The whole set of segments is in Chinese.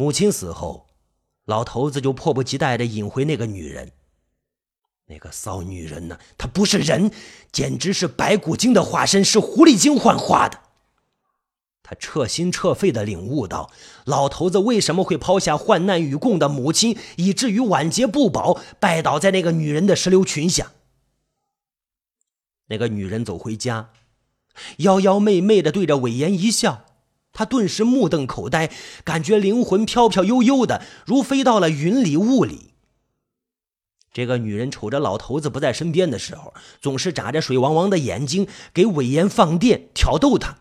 母亲死后，老头子就迫不及待地引回那个女人。那个骚女人呢？她不是人，简直是白骨精的化身，是狐狸精幻化的。他彻心彻肺地领悟到，老头子为什么会抛下患难与共的母亲，以至于晚节不保，拜倒在那个女人的石榴裙下。那个女人走回家，妖妖媚媚地对着韦岩一笑，他顿时目瞪口呆，感觉灵魂飘飘悠悠的，如飞到了云里雾里。这个女人瞅着老头子不在身边的时候，总是眨着水汪汪的眼睛，给韦岩放电，挑逗他。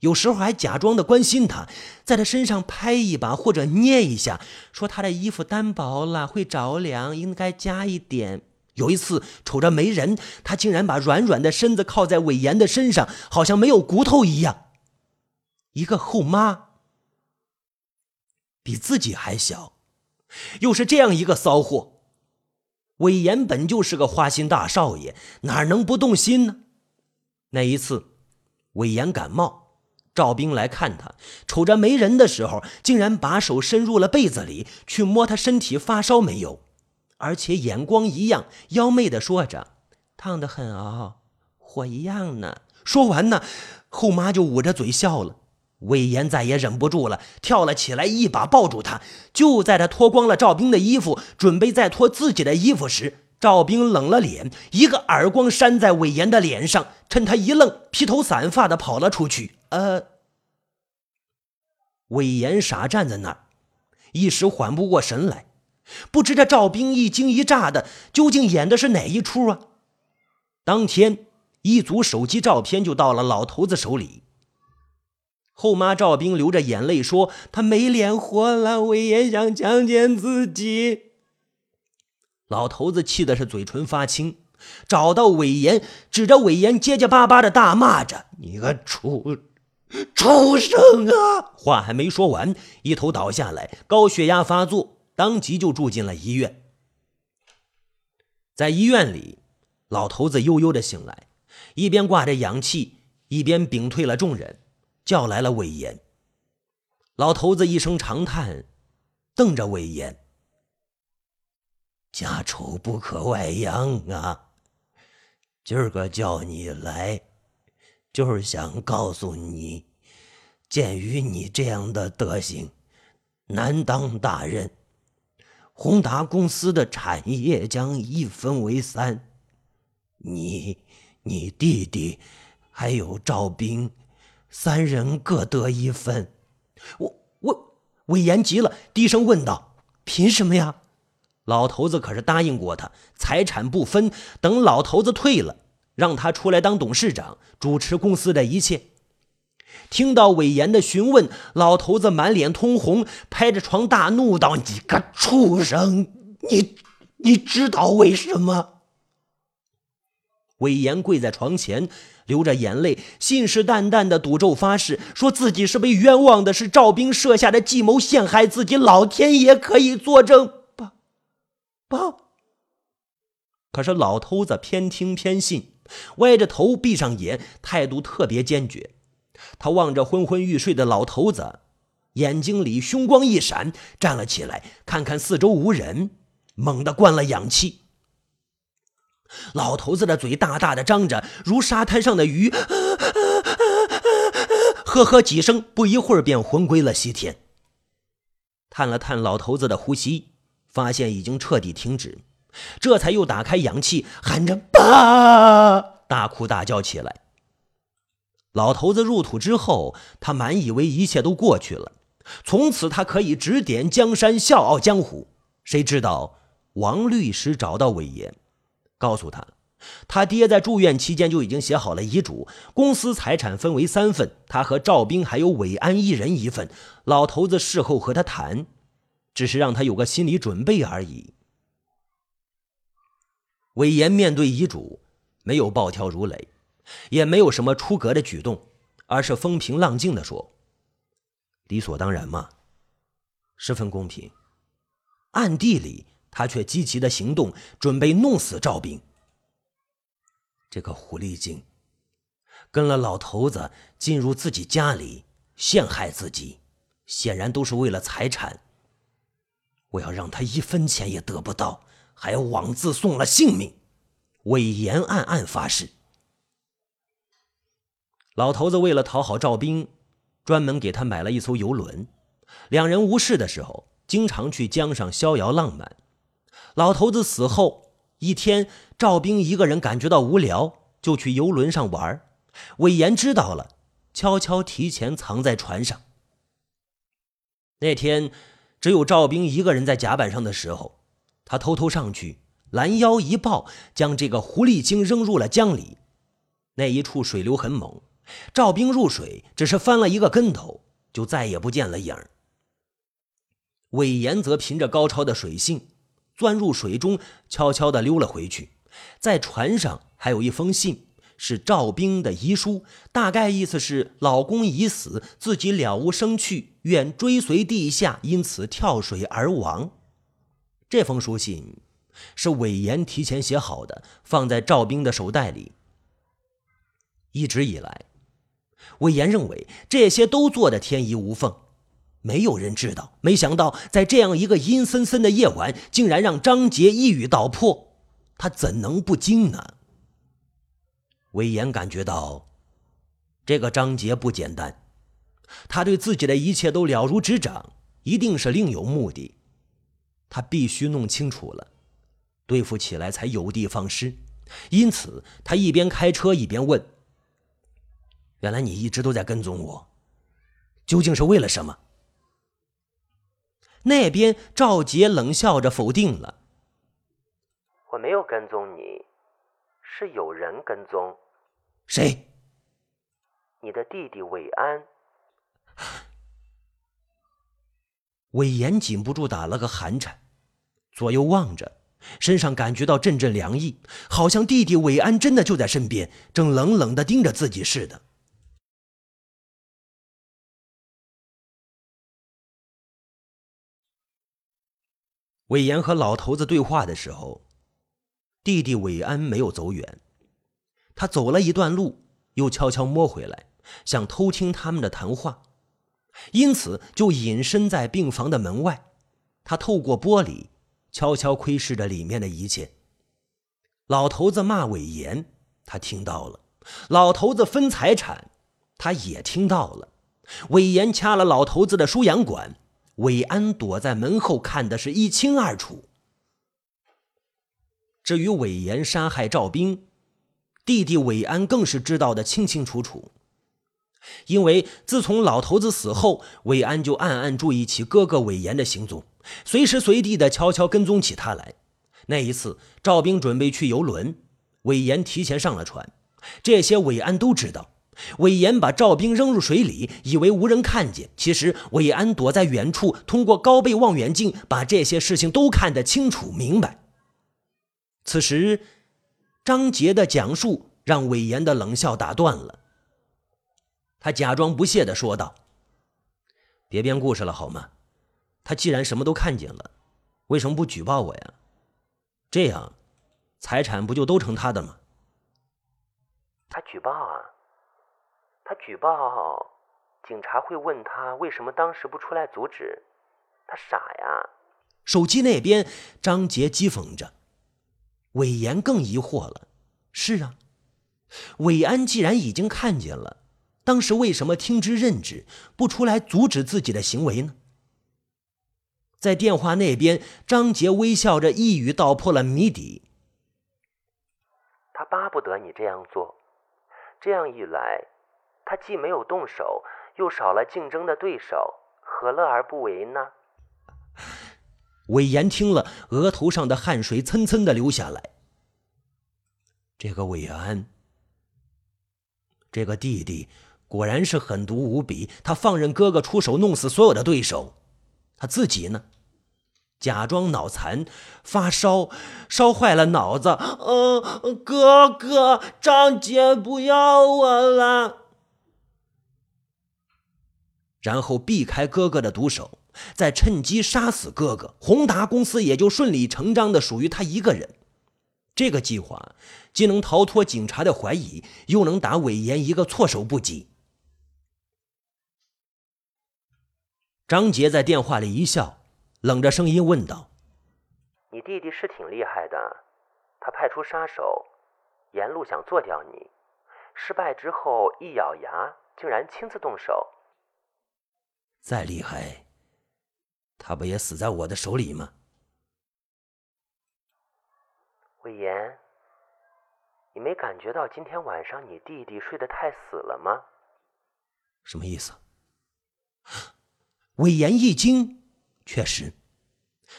有时候还假装的关心他，在他身上拍一把或者捏一下，说他的衣服单薄了会着凉，应该加一点。有一次瞅着没人，他竟然把软软的身子靠在韦岩的身上，好像没有骨头一样。一个后妈，比自己还小，又是这样一个骚货。韦岩本就是个花心大少爷，哪能不动心呢？那一次，韦岩感冒。赵兵来看他，瞅着没人的时候，竟然把手伸入了被子里去摸他身体发烧没有，而且眼光一样妖媚的说着：“烫得很哦，火一样呢。”说完呢，后妈就捂着嘴笑了。魏延再也忍不住了，跳了起来，一把抱住他。就在他脱光了赵兵的衣服，准备再脱自己的衣服时，赵兵冷了脸，一个耳光扇在魏延的脸上，趁他一愣，披头散发的跑了出去。呃，魏延傻站在那儿，一时缓不过神来，不知这赵兵一惊一乍的，究竟演的是哪一出啊？当天，一组手机照片就到了老头子手里。后妈赵兵流着眼泪说：“他没脸活了，魏延想强奸自己。”老头子气的是嘴唇发青，找到魏延，指着魏延结结巴巴的大骂着：“你个畜！”畜生啊！话还没说完，一头倒下来，高血压发作，当即就住进了医院。在医院里，老头子悠悠的醒来，一边挂着氧气，一边屏退了众人，叫来了魏延。老头子一声长叹，瞪着魏延：“家丑不可外扬啊！今儿个叫你来。”就是想告诉你，鉴于你这样的德行，难当大任。宏达公司的产业将一分为三，你、你弟弟还有赵兵，三人各得一份。我、我，魏延急了，低声问道：“凭什么呀？”老头子可是答应过他，财产不分，等老头子退了。让他出来当董事长，主持公司的一切。听到韦岩的询问，老头子满脸通红，拍着床大怒道：“你个畜生！你你知道为什么？”韦岩跪在床前，流着眼泪，信誓旦旦的赌咒发誓，说自己是被冤枉的，是赵兵设下的计谋陷害自己，老天爷可以作证。爸，爸。可是老头子偏听偏信。歪着头，闭上眼，态度特别坚决。他望着昏昏欲睡的老头子，眼睛里凶光一闪，站了起来，看看四周无人，猛地灌了氧气。老头子的嘴大大的张着，如沙滩上的鱼，呵呵几声，不一会儿便魂归了西天。探了探老头子的呼吸，发现已经彻底停止。这才又打开氧气，喊着“爸”，大哭大叫起来。老头子入土之后，他满以为一切都过去了，从此他可以指点江山，笑傲江湖。谁知道王律师找到韦爷，告诉他，他爹在住院期间就已经写好了遗嘱，公司财产分为三份，他和赵兵还有韦安一人一份。老头子事后和他谈，只是让他有个心理准备而已。韦岩面对遗嘱，没有暴跳如雷，也没有什么出格的举动，而是风平浪静地说：“理所当然嘛，十分公平。”暗地里，他却积极的行动，准备弄死赵兵。这个狐狸精，跟了老头子进入自己家里陷害自己，显然都是为了财产。我要让他一分钱也得不到，还枉自送了性命。魏延暗暗发誓。老头子为了讨好赵兵，专门给他买了一艘游轮。两人无事的时候，经常去江上逍遥浪漫。老头子死后一天，赵兵一个人感觉到无聊，就去游轮上玩。魏延知道了，悄悄提前藏在船上。那天，只有赵兵一个人在甲板上的时候，他偷偷上去，拦腰一抱，将这个狐狸精扔入了江里。那一处水流很猛，赵兵入水只是翻了一个跟头，就再也不见了影儿。魏延则凭着高超的水性，钻入水中，悄悄地溜了回去。在船上还有一封信。是赵兵的遗书，大概意思是老公已死，自己了无生趣，愿追随地下，因此跳水而亡。这封书信是韦延提前写好的，放在赵兵的手袋里。一直以来，韦延认为这些都做得天衣无缝，没有人知道。没想到在这样一个阴森森的夜晚，竟然让张杰一语道破，他怎能不惊呢？魏延感觉到，这个张杰不简单，他对自己的一切都了如指掌，一定是另有目的。他必须弄清楚了，对付起来才有的放矢。因此，他一边开车一边问：“原来你一直都在跟踪我，究竟是为了什么？”那边赵杰冷笑着否定了：“我没有跟踪你，是有人跟踪。”谁？你的弟弟韦安。韦延禁不住打了个寒颤，左右望着，身上感觉到阵阵凉意，好像弟弟韦安真的就在身边，正冷冷的盯着自己似的。韦延和老头子对话的时候，弟弟韦安没有走远。他走了一段路，又悄悄摸回来，想偷听他们的谈话，因此就隐身在病房的门外。他透过玻璃，悄悄窥视着里面的一切。老头子骂韦延，他听到了；老头子分财产，他也听到了。韦延掐了老头子的输氧管，韦安躲在门后看的是一清二楚。至于韦延杀害赵兵，弟弟韦安更是知道的清清楚楚，因为自从老头子死后，韦安就暗暗注意起哥哥韦延的行踪，随时随地的悄悄跟踪起他来。那一次，赵兵准备去游轮，韦延提前上了船，这些韦安都知道。韦延把赵兵扔入水里，以为无人看见，其实韦安躲在远处，通过高倍望远镜把这些事情都看得清楚明白。此时。张杰的讲述让韦延的冷笑打断了。他假装不屑的说道：“别编故事了好吗？他既然什么都看见了，为什么不举报我呀？这样，财产不就都成他的吗？”他举报啊！他举报，警察会问他为什么当时不出来阻止？他傻呀！手机那边，张杰讥讽着。韦岩更疑惑了，是啊，韦安既然已经看见了，当时为什么听之任之，不出来阻止自己的行为呢？在电话那边，张杰微笑着一语道破了谜底：他巴不得你这样做，这样一来，他既没有动手，又少了竞争的对手，何乐而不为呢？韦延听了，额头上的汗水蹭蹭的流下来。这个韦安，这个弟弟，果然是狠毒无比。他放任哥哥出手弄死所有的对手，他自己呢，假装脑残，发烧，烧坏了脑子。嗯，哥哥，张杰不要我了。然后避开哥哥的毒手。再趁机杀死哥哥，宏达公司也就顺理成章的属于他一个人。这个计划既能逃脱警察的怀疑，又能打韦岩一个措手不及。张杰在电话里一笑，冷着声音问道：“你弟弟是挺厉害的，他派出杀手，沿路想做掉你，失败之后一咬牙，竟然亲自动手。再厉害，他不也死在我的手里吗？”魏延，你没感觉到今天晚上你弟弟睡得太死了吗？什么意思？魏延一惊，确实，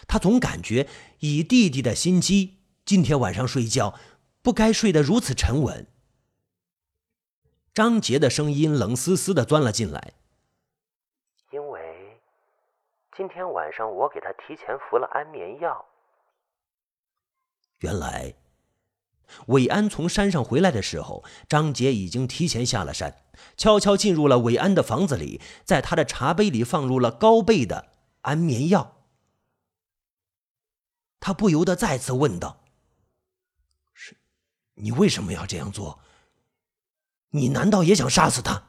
他总感觉以弟弟的心机，今天晚上睡觉不该睡得如此沉稳。张杰的声音冷丝丝的钻了进来，今天晚上我给他提前服了安眠药。原来，韦安从山上回来的时候，张杰已经提前下了山，悄悄进入了韦安的房子里，在他的茶杯里放入了高倍的安眠药。他不由得再次问道：“是，你为什么要这样做？你难道也想杀死他？”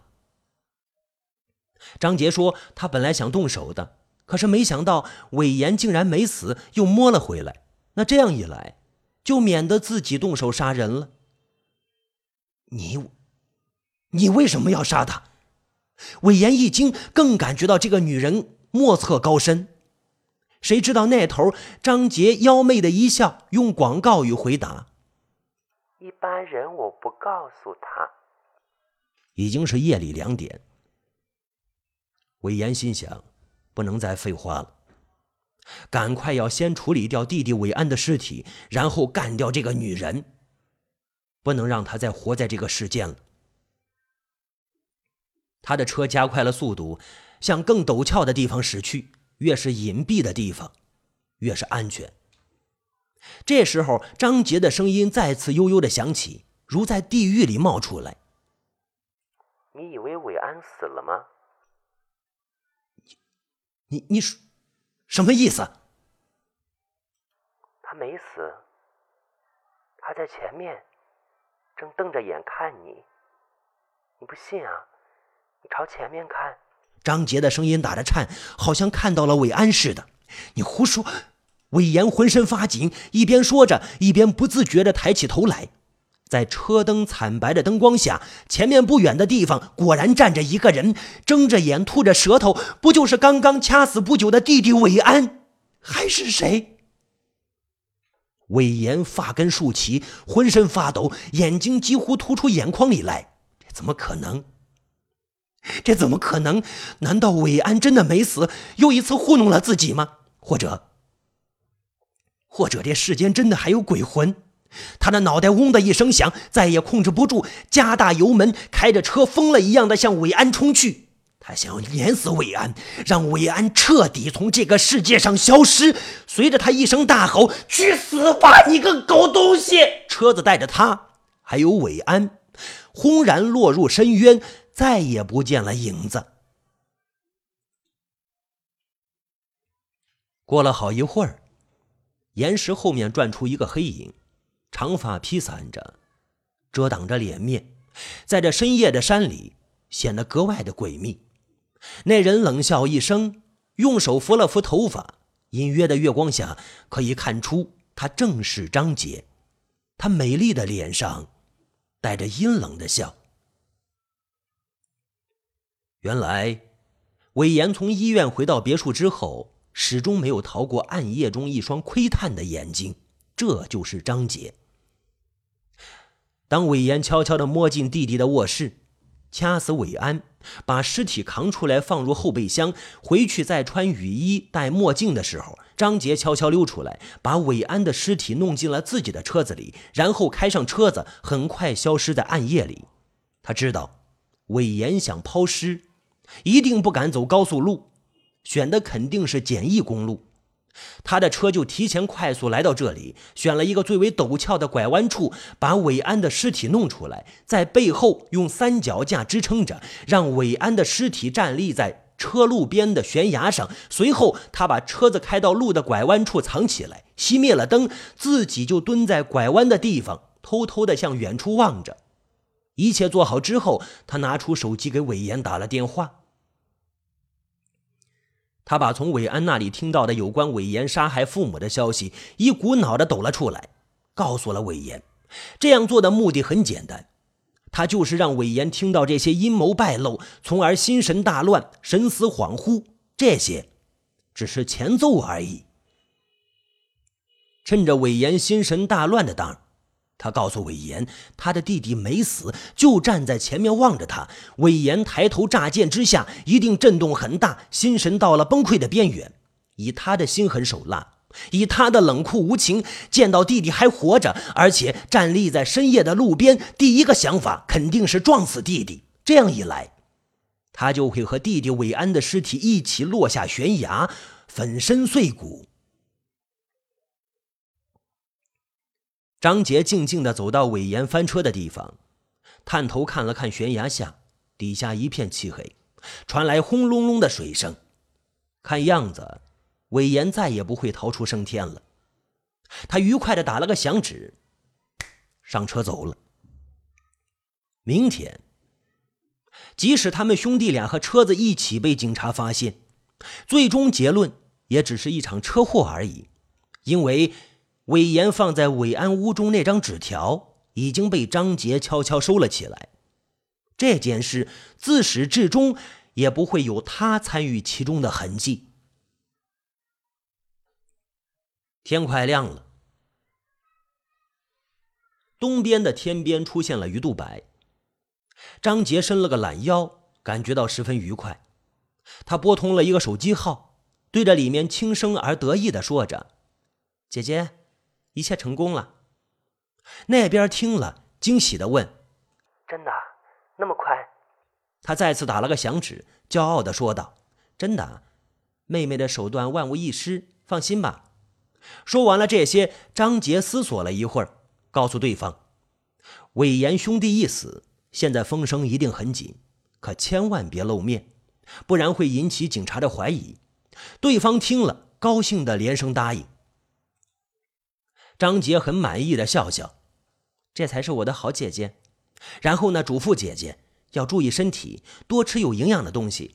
张杰说：“他本来想动手的，可是没想到韦岩竟然没死，又摸了回来。那这样一来……”就免得自己动手杀人了。你，你为什么要杀他？韦延一惊，更感觉到这个女人莫测高深。谁知道那头张杰妖媚的一笑，用广告语回答：“一般人我不告诉他。”已经是夜里两点。韦延心想，不能再废话了。赶快要先处理掉弟弟韦安的尸体，然后干掉这个女人，不能让她再活在这个世间了。他的车加快了速度，向更陡峭的地方驶去。越是隐蔽的地方，越是安全。这时候，张杰的声音再次悠悠的响起，如在地狱里冒出来：“你以为韦安死了吗？你、你、说。”什么意思？他没死，他在前面，正瞪着眼看你。你不信啊？你朝前面看。张杰的声音打着颤，好像看到了韦安似的。你胡说！魏延浑身发紧，一边说着，一边不自觉地抬起头来。在车灯惨白的灯光下，前面不远的地方果然站着一个人，睁着眼，吐着舌头，不就是刚刚掐死不久的弟弟韦安？还是谁？魏延发根竖起，浑身发抖，眼睛几乎突出眼眶里来。这怎么可能？这怎么可能？难道韦安真的没死，又一次糊弄了自己吗？或者，或者这世间真的还有鬼魂？他的脑袋嗡的一声响，再也控制不住，加大油门，开着车疯了一样的向韦安冲去。他想要碾死韦安，让韦安彻底从这个世界上消失。随着他一声大吼：“去死吧，你个狗东西！”车子带着他，还有韦安，轰然落入深渊，再也不见了影子。过了好一会儿，岩石后面转出一个黑影。长发披散着，遮挡着脸面，在这深夜的山里显得格外的诡秘。那人冷笑一声，用手拂了拂头发，隐约的月光下可以看出他正是张杰。他美丽的脸上带着阴冷的笑。原来，韦岩从医院回到别墅之后，始终没有逃过暗夜中一双窥探的眼睛。这就是张杰。当韦岩悄悄地摸进弟弟的卧室，掐死韦安，把尸体扛出来放入后备箱，回去再穿雨衣、戴墨镜的时候，张杰悄悄溜出来，把韦安的尸体弄进了自己的车子里，然后开上车子，很快消失在暗夜里。他知道，韦岩想抛尸，一定不敢走高速路，选的肯定是简易公路。他的车就提前快速来到这里，选了一个最为陡峭的拐弯处，把韦安的尸体弄出来，在背后用三脚架支撑着，让韦安的尸体站立在车路边的悬崖上。随后，他把车子开到路的拐弯处藏起来，熄灭了灯，自己就蹲在拐弯的地方，偷偷地向远处望着。一切做好之后，他拿出手机给韦岩打了电话。他把从韦安那里听到的有关韦岩杀害父母的消息一股脑的抖了出来，告诉了韦岩。这样做的目的很简单，他就是让韦岩听到这些阴谋败露，从而心神大乱、神思恍惚。这些只是前奏而已。趁着韦岩心神大乱的当儿。他告诉韦岩，他的弟弟没死，就站在前面望着他。韦岩抬头乍见之下，一定震动很大，心神到了崩溃的边缘。以他的心狠手辣，以他的冷酷无情，见到弟弟还活着，而且站立在深夜的路边，第一个想法肯定是撞死弟弟。这样一来，他就会和弟弟韦安的尸体一起落下悬崖，粉身碎骨。张杰静静地走到韦岩翻车的地方，探头看了看悬崖下，底下一片漆黑，传来轰隆隆的水声。看样子，韦岩再也不会逃出升天了。他愉快地打了个响指，上车走了。明天，即使他们兄弟俩和车子一起被警察发现，最终结论也只是一场车祸而已，因为。韦岩放在韦安屋中那张纸条已经被张杰悄悄收了起来，这件事自始至终也不会有他参与其中的痕迹。天快亮了，东边的天边出现了鱼肚白，张杰伸了个懒腰，感觉到十分愉快。他拨通了一个手机号，对着里面轻声而得意的说着：“姐姐。”一切成功了。那边听了，惊喜的问：“真的？那么快？”他再次打了个响指，骄傲的说道：“真的，妹妹的手段万无一失，放心吧。”说完了这些，张杰思索了一会儿，告诉对方：“韦岩兄弟一死，现在风声一定很紧，可千万别露面，不然会引起警察的怀疑。”对方听了，高兴的连声答应。张杰很满意的笑笑，这才是我的好姐姐。然后呢，嘱咐姐姐要注意身体，多吃有营养的东西。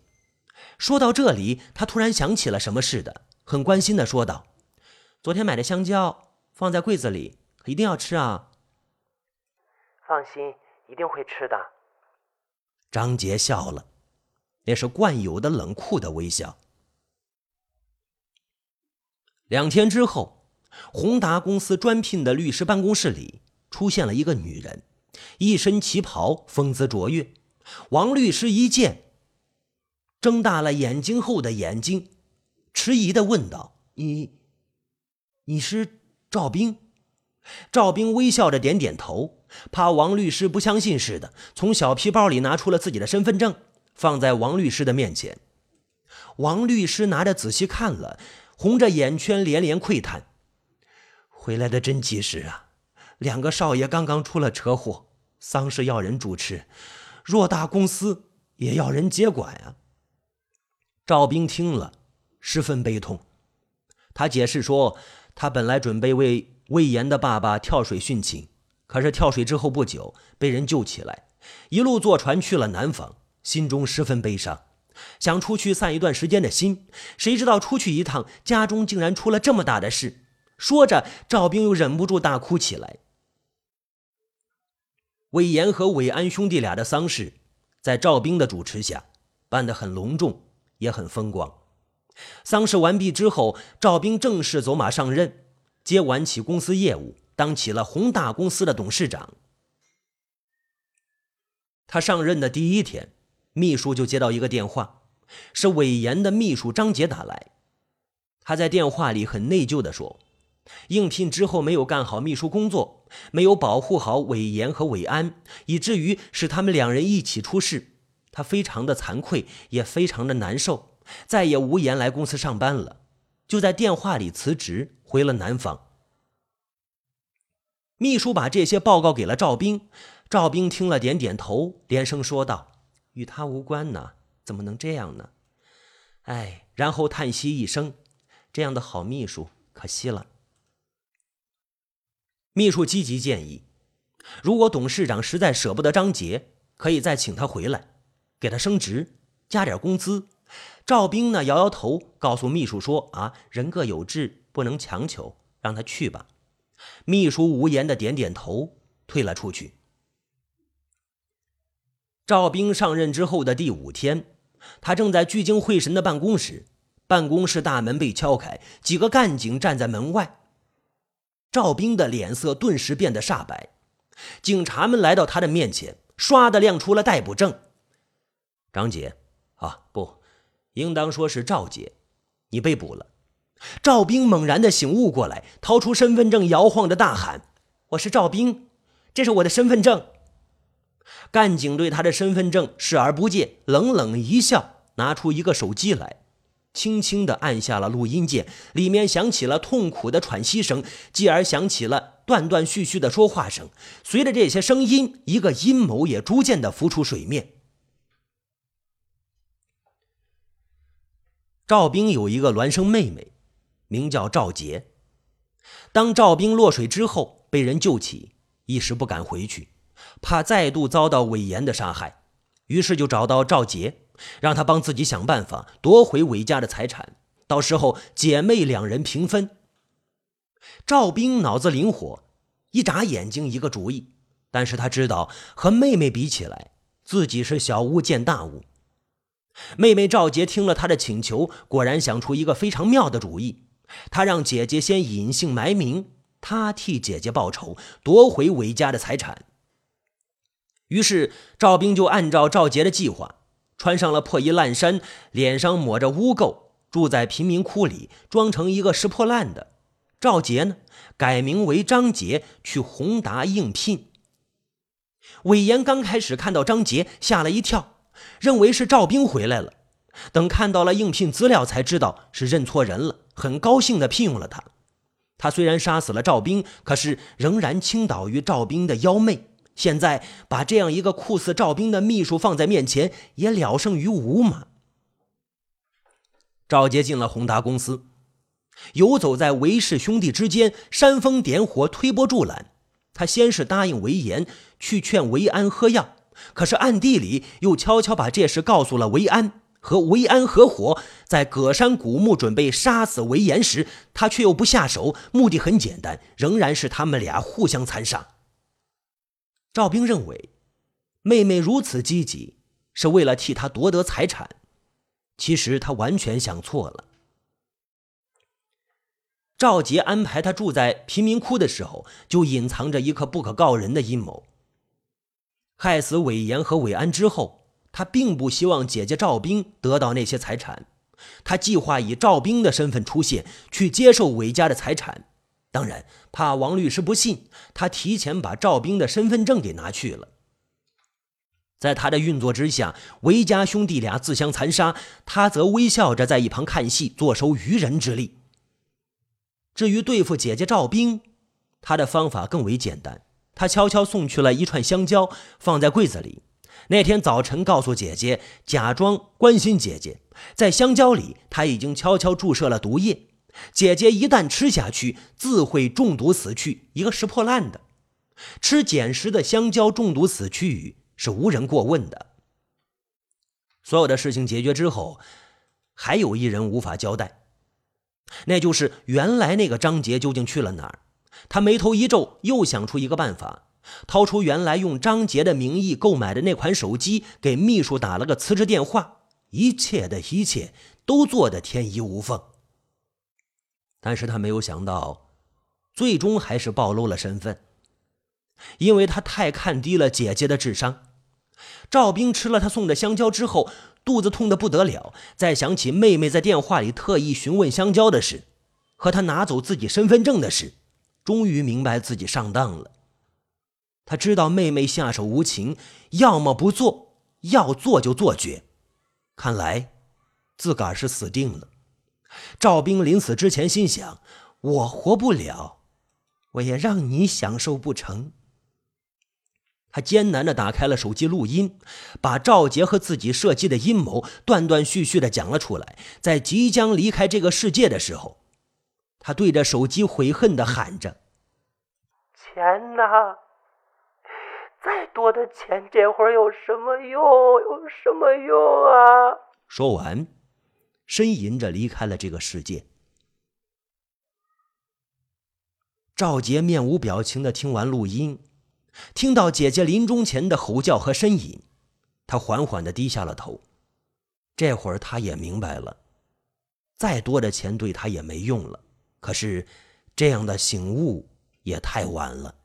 说到这里，他突然想起了什么似的，很关心的说道：“昨天买的香蕉放在柜子里，一定要吃啊。”放心，一定会吃的。张杰笑了，那是惯有的冷酷的微笑。两天之后。宏达公司专聘的律师办公室里出现了一个女人，一身旗袍，风姿卓越。王律师一见，睁大了眼睛后的眼睛，迟疑的问道：“你，你是赵兵？”赵兵微笑着点点头，怕王律师不相信似的，从小皮包里拿出了自己的身份证，放在王律师的面前。王律师拿着仔细看了，红着眼圈，连连喟叹。回来的真及时啊！两个少爷刚刚出了车祸，丧事要人主持，偌大公司也要人接管啊。赵兵听了，十分悲痛。他解释说，他本来准备为魏延的爸爸跳水殉情，可是跳水之后不久被人救起来，一路坐船去了南方，心中十分悲伤，想出去散一段时间的心。谁知道出去一趟，家中竟然出了这么大的事。说着，赵兵又忍不住大哭起来。韦岩和韦安兄弟俩的丧事，在赵兵的主持下办得很隆重，也很风光。丧事完毕之后，赵兵正式走马上任，接管起公司业务，当起了宏大公司的董事长。他上任的第一天，秘书就接到一个电话，是韦岩的秘书张杰打来。他在电话里很内疚地说。应聘之后没有干好秘书工作，没有保护好韦岩和韦安，以至于使他们两人一起出事。他非常的惭愧，也非常的难受，再也无颜来公司上班了，就在电话里辞职回了南方。秘书把这些报告给了赵兵，赵兵听了点点头，连声说道：“与他无关呢，怎么能这样呢？”哎，然后叹息一声：“这样的好秘书，可惜了。”秘书积极建议，如果董事长实在舍不得张杰，可以再请他回来，给他升职，加点工资，赵兵呢摇摇头，告诉秘书说：“啊，人各有志，不能强求，让他去吧。”秘书无言的点点头，退了出去。赵兵上任之后的第五天，他正在聚精会神的办公时，办公室大门被敲开，几个干警站在门外。赵兵的脸色顿时变得煞白。警察们来到他的面前，唰的亮出了逮捕证。张姐，啊，不，应当说是赵杰，你被捕了。赵兵猛然的醒悟过来，掏出身份证，摇晃着大喊：“我是赵兵，这是我的身份证。”干警对他的身份证视而不见，冷冷一笑，拿出一个手机来，轻轻的按下了录音键，里面响起了痛苦的喘息声，继而响起了断断续续的说话声。随着这些声音，一个阴谋也逐渐的浮出水面。赵兵有一个孪生妹妹。名叫赵杰。当赵兵落水之后，被人救起，一时不敢回去，怕再度遭到韦岩的杀害，于是就找到赵杰，让他帮自己想办法夺回韦家的财产，到时候姐妹两人平分。赵兵脑子灵活，一眨眼睛一个主意，但是他知道和妹妹比起来，自己是小巫见大巫。妹妹赵杰听了他的请求，果然想出一个非常妙的主意。他让姐姐先隐姓埋名，他替姐姐报仇，夺回韦家的财产。于是赵兵就按照赵杰的计划，穿上了破衣烂衫，脸上抹着污垢，住在贫民窟里，装成一个拾破烂的。赵杰呢，改名为张杰，去宏达应聘。韦岩刚开始看到张杰，吓了一跳，认为是赵兵回来了。等看到了应聘资料，才知道是认错人了。很高兴地聘用了他。他虽然杀死了赵兵，可是仍然倾倒于赵兵的妖媚。现在把这样一个酷似赵兵的秘书放在面前，也了胜于无嘛。赵杰进了宏达公司，游走在韦氏兄弟之间，煽风点火，推波助澜。他先是答应韦岩去劝韦安喝药，可是暗地里又悄悄把这事告诉了韦安。和韦安合伙在葛山古墓准备杀死韦岩时，他却又不下手，目的很简单，仍然是他们俩互相残杀。赵兵认为，妹妹如此积极，是为了替他夺得财产，其实他完全想错了。赵杰安排他住在贫民窟的时候，就隐藏着一个不可告人的阴谋，害死韦岩和韦安之后。他并不希望姐姐赵兵得到那些财产，他计划以赵兵的身份出现，去接受韦家的财产。当然，怕王律师不信，他提前把赵兵的身份证给拿去了。在他的运作之下，韦家兄弟俩自相残杀，他则微笑着在一旁看戏，坐收渔人之利。至于对付姐姐赵兵，他的方法更为简单，他悄悄送去了一串香蕉，放在柜子里。那天早晨，告诉姐姐，假装关心姐姐，在香蕉里他已经悄悄注射了毒液。姐姐一旦吃下去，自会中毒死去。一个拾破烂的，吃捡拾的香蕉中毒死去是无人过问的。所有的事情解决之后，还有一人无法交代，那就是原来那个张杰究竟去了哪儿？他眉头一皱，又想出一个办法。掏出原来用张杰的名义购买的那款手机，给秘书打了个辞职电话。一切的一切都做得天衣无缝。但是他没有想到，最终还是暴露了身份，因为他太看低了姐姐的智商。赵兵吃了他送的香蕉之后，肚子痛得不得了。再想起妹妹在电话里特意询问香蕉的事，和他拿走自己身份证的事，终于明白自己上当了。他知道妹妹下手无情，要么不做，要做就做绝。看来自个儿是死定了。赵兵临死之前心想：我活不了，我也让你享受不成。他艰难的打开了手机录音，把赵杰和自己设计的阴谋断断续续的讲了出来。在即将离开这个世界的时候，他对着手机悔恨的喊着：“钱呐！”再多的钱，这会儿有什么用？有什么用啊？说完，呻吟着离开了这个世界。赵杰面无表情的听完录音，听到姐姐临终前的吼叫和呻吟，他缓缓的低下了头。这会儿他也明白了，再多的钱对他也没用了。可是，这样的醒悟也太晚了。